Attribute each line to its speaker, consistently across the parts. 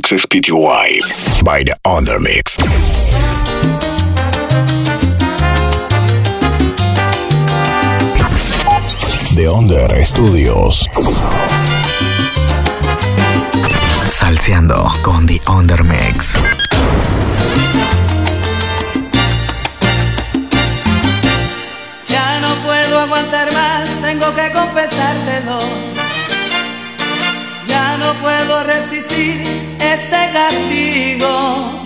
Speaker 1: PTY by the Undermix. The Under Studios.
Speaker 2: Salseando con The Undermix.
Speaker 3: Ya no puedo aguantar más, tengo que confesártelo. No puedo resistir este castigo.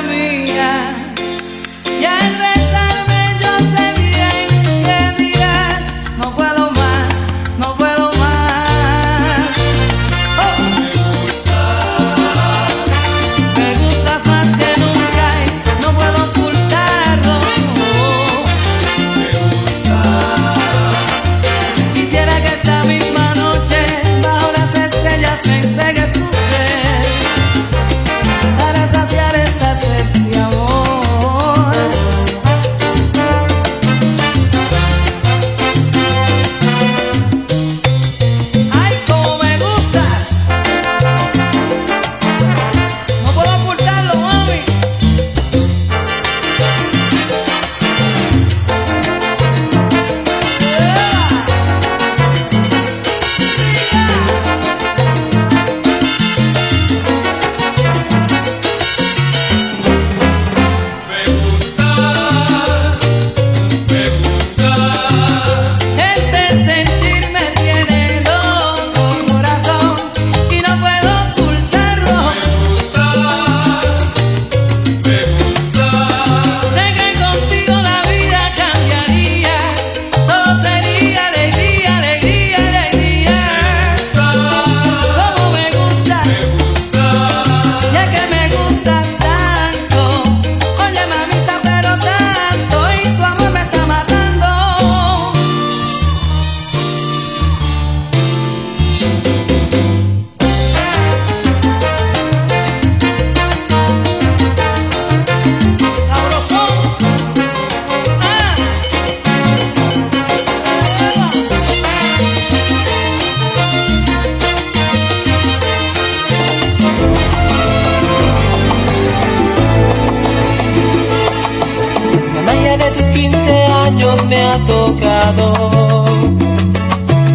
Speaker 4: caminho.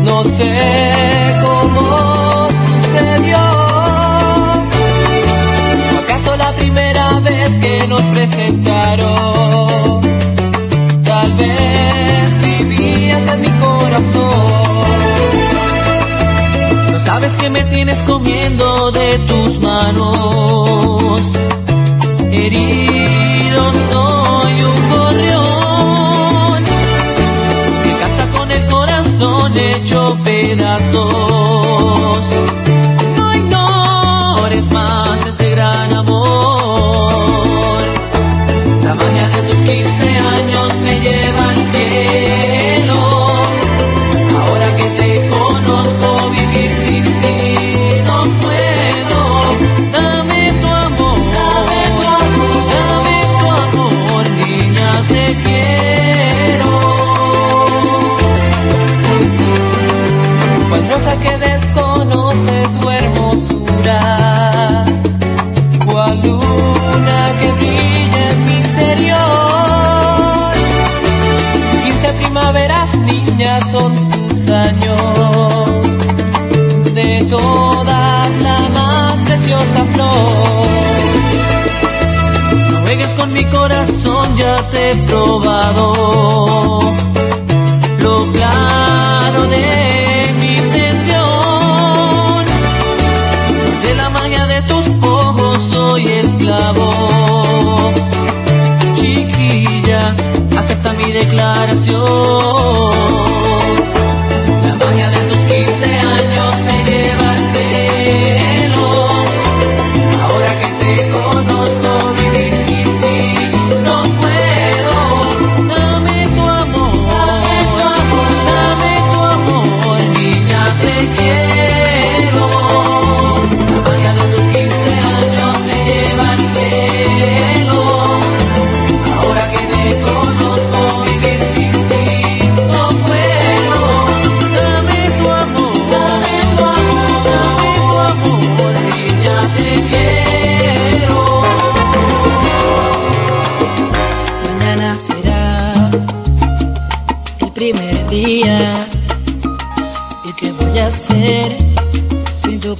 Speaker 4: no sé cómo sucedió. ¿Acaso la primera vez que nos presentaron? Tal
Speaker 5: vez vivías en
Speaker 4: mi corazón. No sabes que
Speaker 6: me tienes comiendo de tus manos con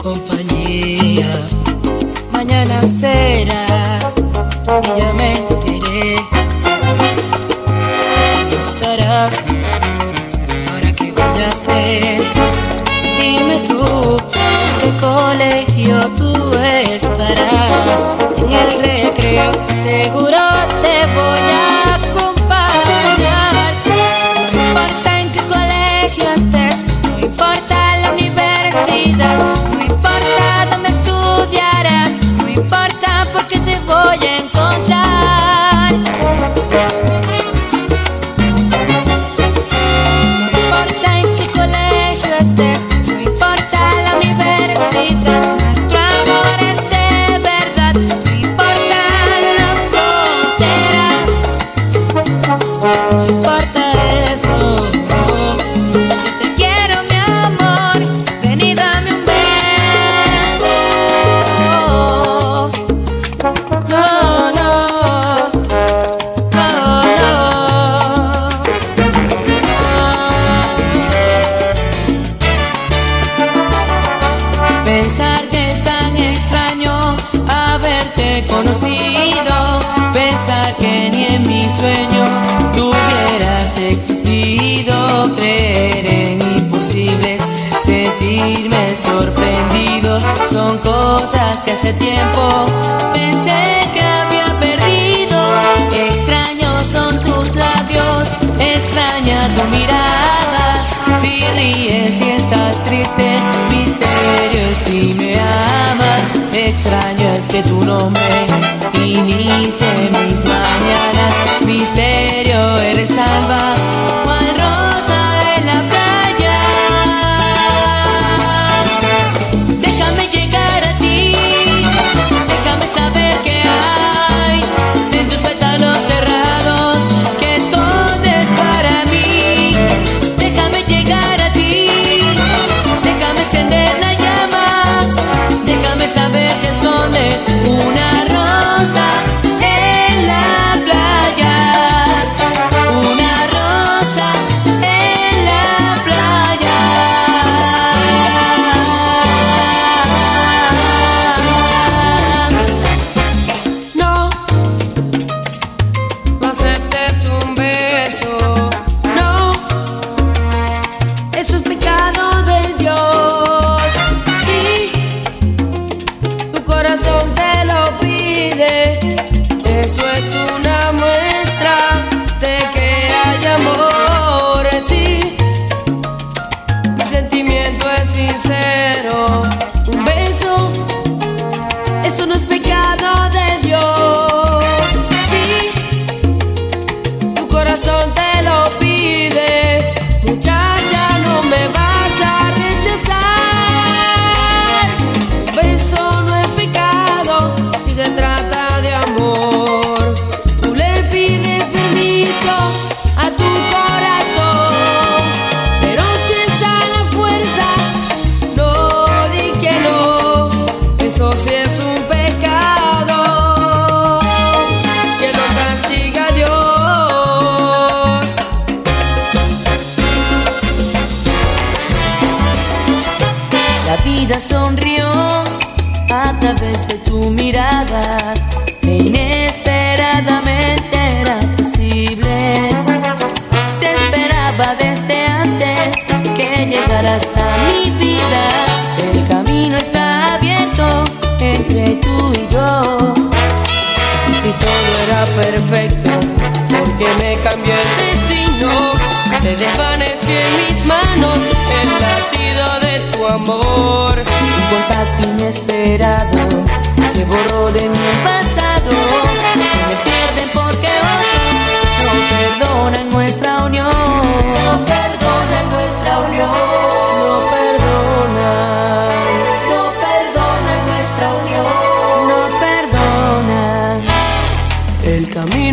Speaker 6: perfecto,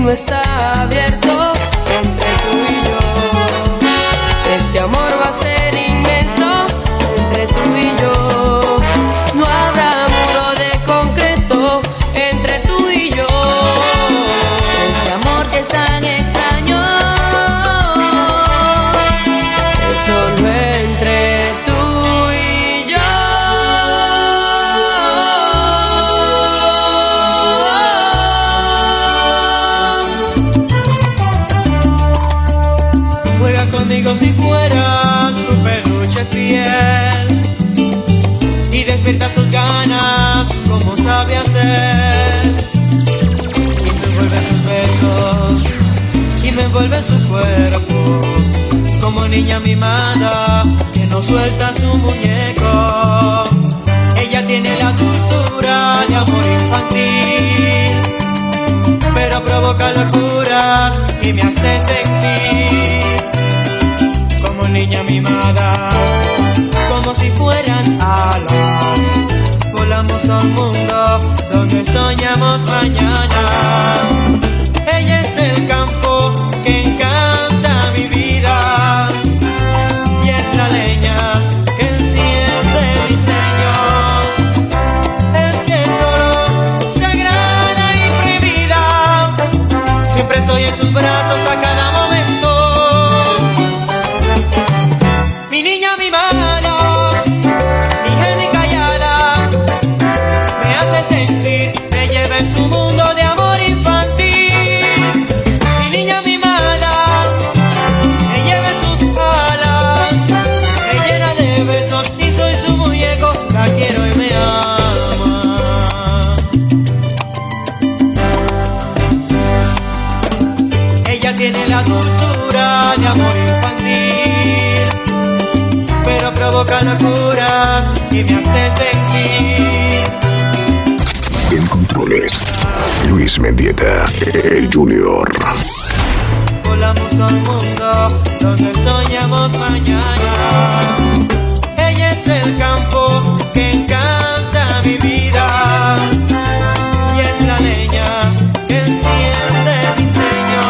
Speaker 6: nuestra como niña mimada que no suelta su muñeco. Ella tiene la dulzura de amor infantil, pero provoca locura y me hace sentir como niña mimada, como si fueran alas. Volamos a un mundo donde soñamos mañana.
Speaker 1: controles, Luis Mendieta, el Junior.
Speaker 6: Volamos al mundo donde soñamos mañana. Ella es el campo que encanta mi vida. Y es la leña que enciende mi sueño.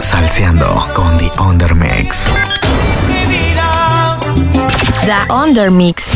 Speaker 2: Salseando con The Undermix.
Speaker 6: Mi vida.
Speaker 7: The Undermix.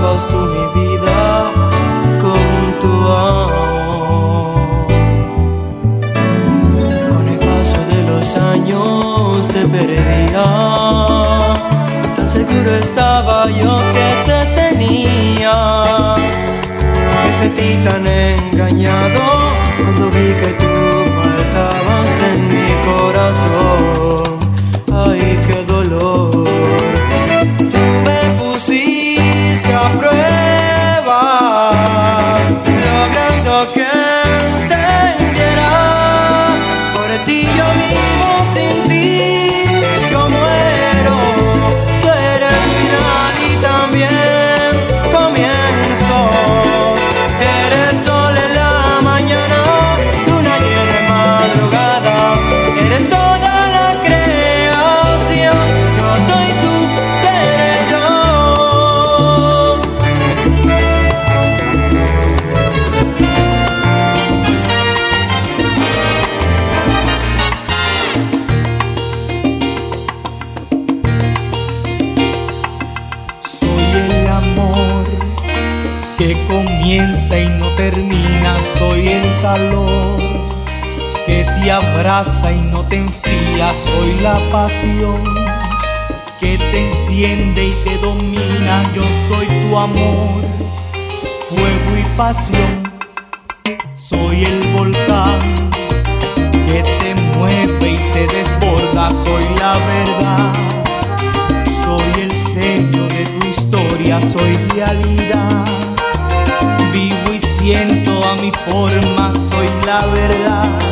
Speaker 6: Tocabas tú mi vida con tu amor. Con el paso de los años te perdía. Tan seguro estaba yo que te tenía. Me sentí tan engañado cuando vi que tú faltabas en mi corazón.
Speaker 8: aprueba. Termina, soy el calor que te abraza y no te enfría, soy la pasión que te enciende y te domina, yo soy tu amor, fuego y pasión, soy el volcán que te mueve y se desborda, soy la verdad, soy el sello de tu historia, soy realidad siento a mi forma, soy la verdad,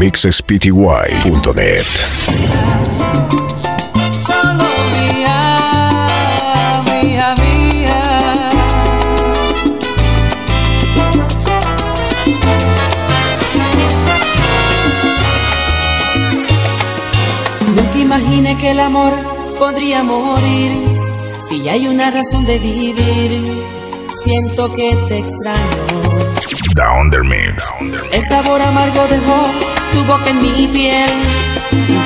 Speaker 1: mixspty.net.
Speaker 4: Solo mía, mía, mía. Nunca imaginé que el amor podría morir. Si hay una razón de vivir, siento que te extraño.
Speaker 1: The.
Speaker 4: El sabor amargo dejó tu boca en mi piel.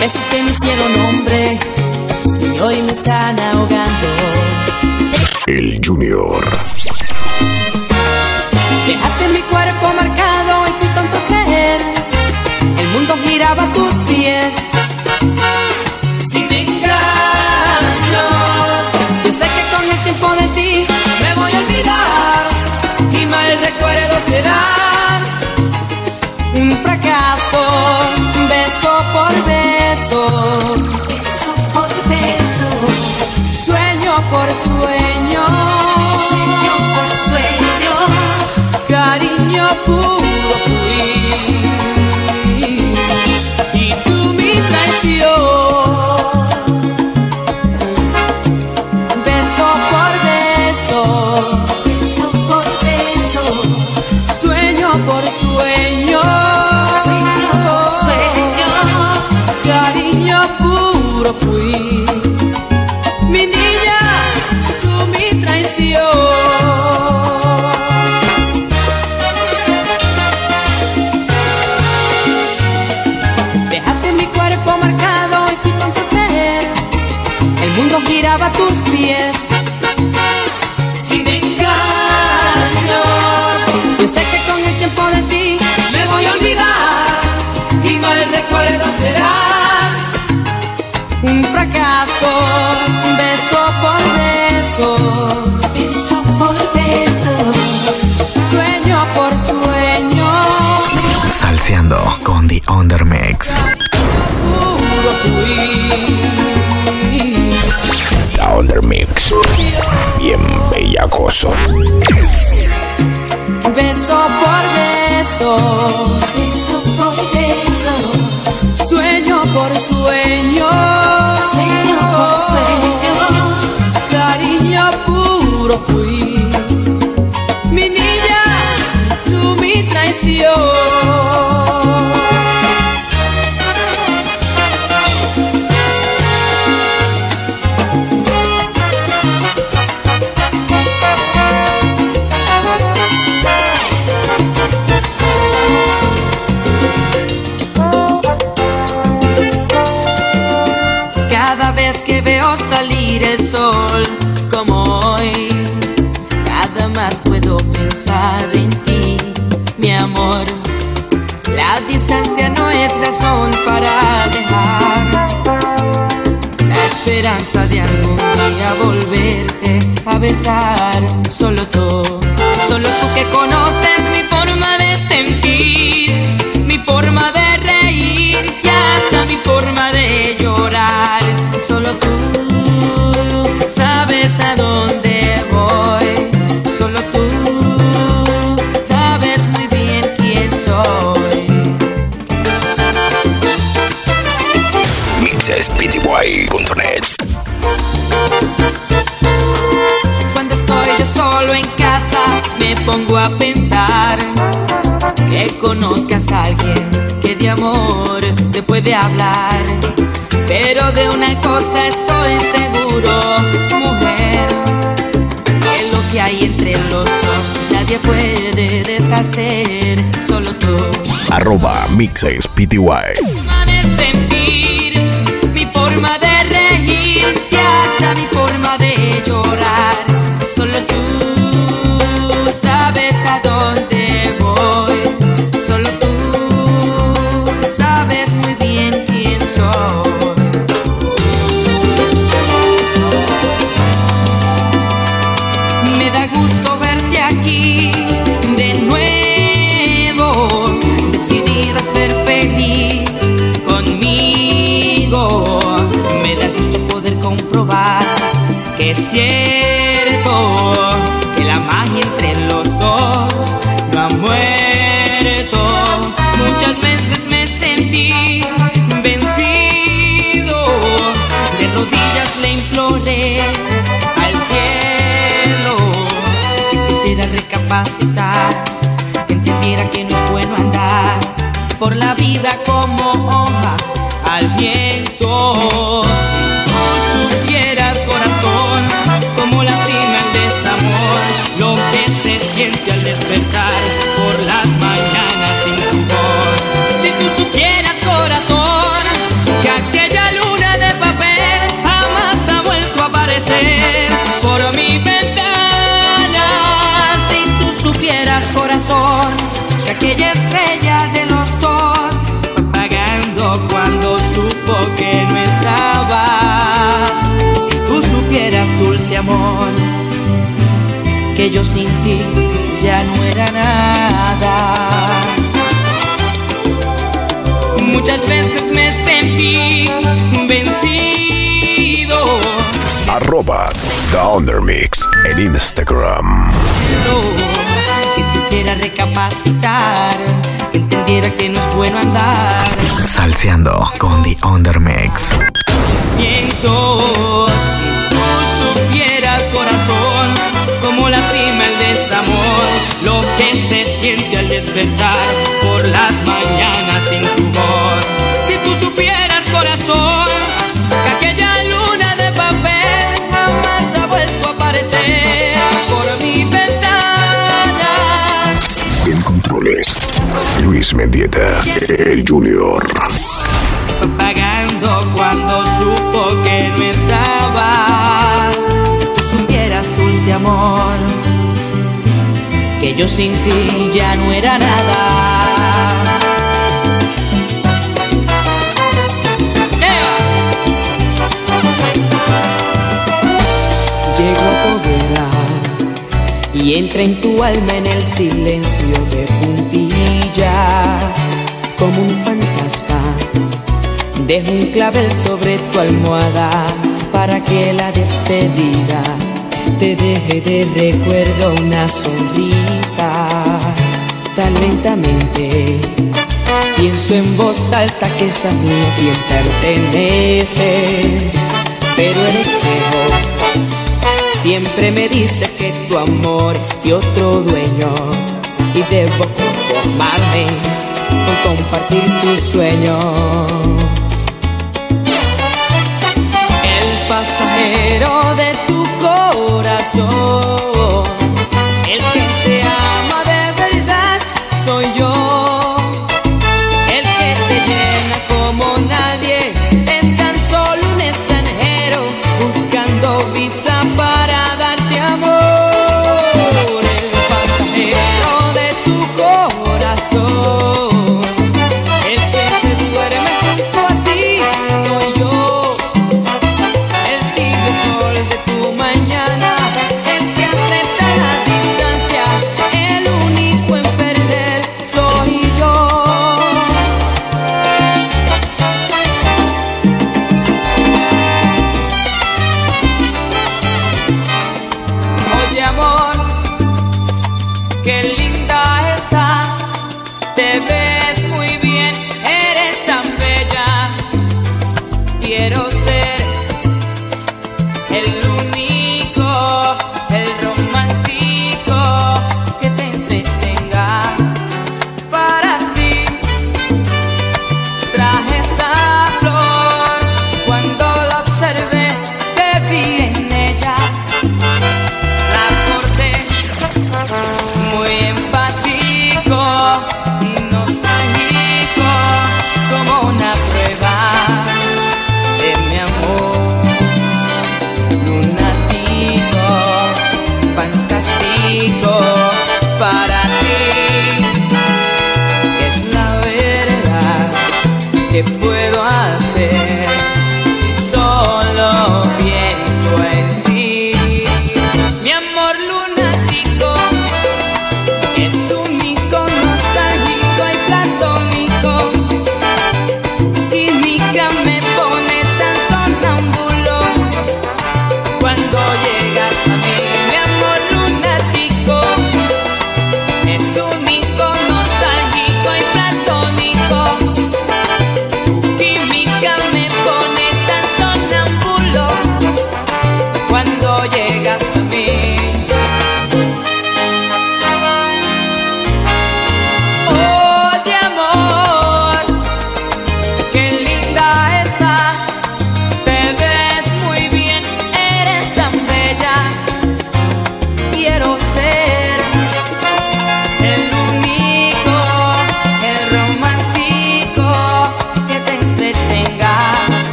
Speaker 4: Besos que me hicieron hombre y hoy me están ahogando.
Speaker 1: El Junior.
Speaker 4: Dejaste mi cuerpo marcado y fui tonto creer. El mundo giraba a tus pies. Con
Speaker 2: The Undermix.
Speaker 1: The Undermix. Bien bellacoso.
Speaker 4: Beso por beso.
Speaker 9: Beso por beso.
Speaker 4: Sueño por sueño. más puedo pensar en ti, mi amor. La distancia no es razón para dejar la esperanza de algún día volverte a besar. Solo tú, solo tú que conoces.
Speaker 1: uruguay.net.
Speaker 4: Cuando estoy yo solo en casa, me pongo a pensar que conozcas a alguien que de amor te puede hablar. Pero de una cosa estoy seguro, mujer, que lo que hay entre los dos nadie puede deshacer, solo tú.
Speaker 1: Arroba
Speaker 4: Mixes PTY. forma de estrella de los dos, pagando cuando supo que no estabas. Si tú supieras, dulce amor, que yo sin ti ya no era nada. Muchas veces me sentí vencido.
Speaker 1: Arroba The Undermix en Instagram
Speaker 4: quisiera recapacitar, que entendiera que no es bueno andar.
Speaker 2: Salseando con The Undermix.
Speaker 4: Miento, si tú supieras corazón, cómo lastima el desamor, lo que se siente al despertar por las mañanas sin tu voz. Si tú supieras corazón, que aquella luna de papel jamás ha vuelto a aparecer
Speaker 1: Controles. Luis Mendieta, el Junior.
Speaker 4: fue pagando cuando supo que no estabas. Si tú supieras, dulce amor, que yo sin ti ya no era nada. Y entra en tu alma en el silencio de puntilla como un fantasma. Dejo un clavel sobre tu almohada para que la despedida te deje de recuerdo una sonrisa. Tan lentamente pienso en voz alta que esa niña bien perteneces, pero el espejo siempre me dice que tu amor es de otro dueño y debo conformarme con compartir tu sueño.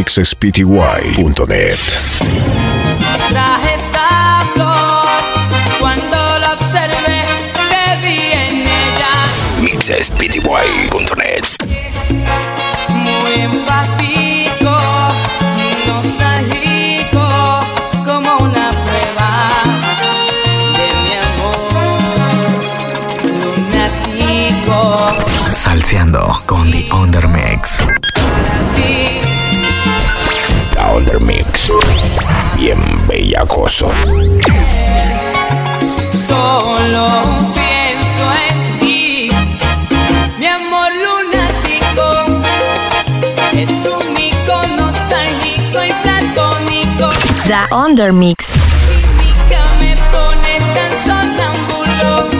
Speaker 4: mixspty.net. Traje esta flor, cuando la observé, te vi en ella. mixspty.net. Muy empático, nostálgico, como una prueba de mi amor. Lunático.
Speaker 10: Salseando con The Undermix.
Speaker 1: bien bellacoso.
Speaker 3: Solo pienso en ti, mi amor lunático. Es un nostálgico y platónico.
Speaker 4: The Undermix.
Speaker 3: me.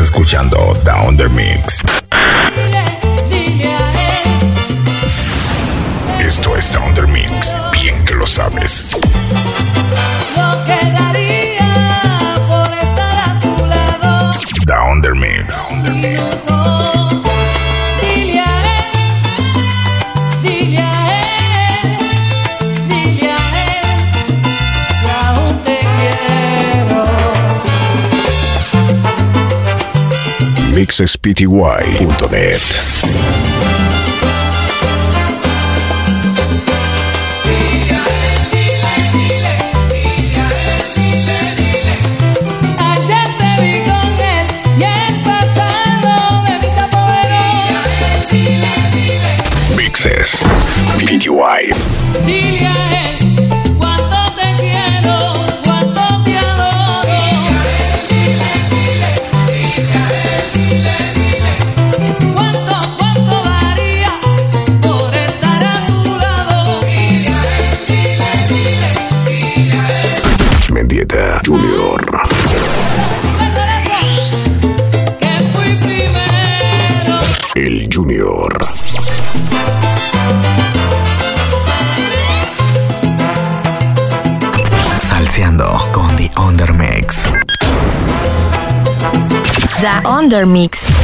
Speaker 1: Escuchando
Speaker 11: Down the
Speaker 1: Esto es Down the bien que lo sabes. mixspty.net.
Speaker 7: Undermix.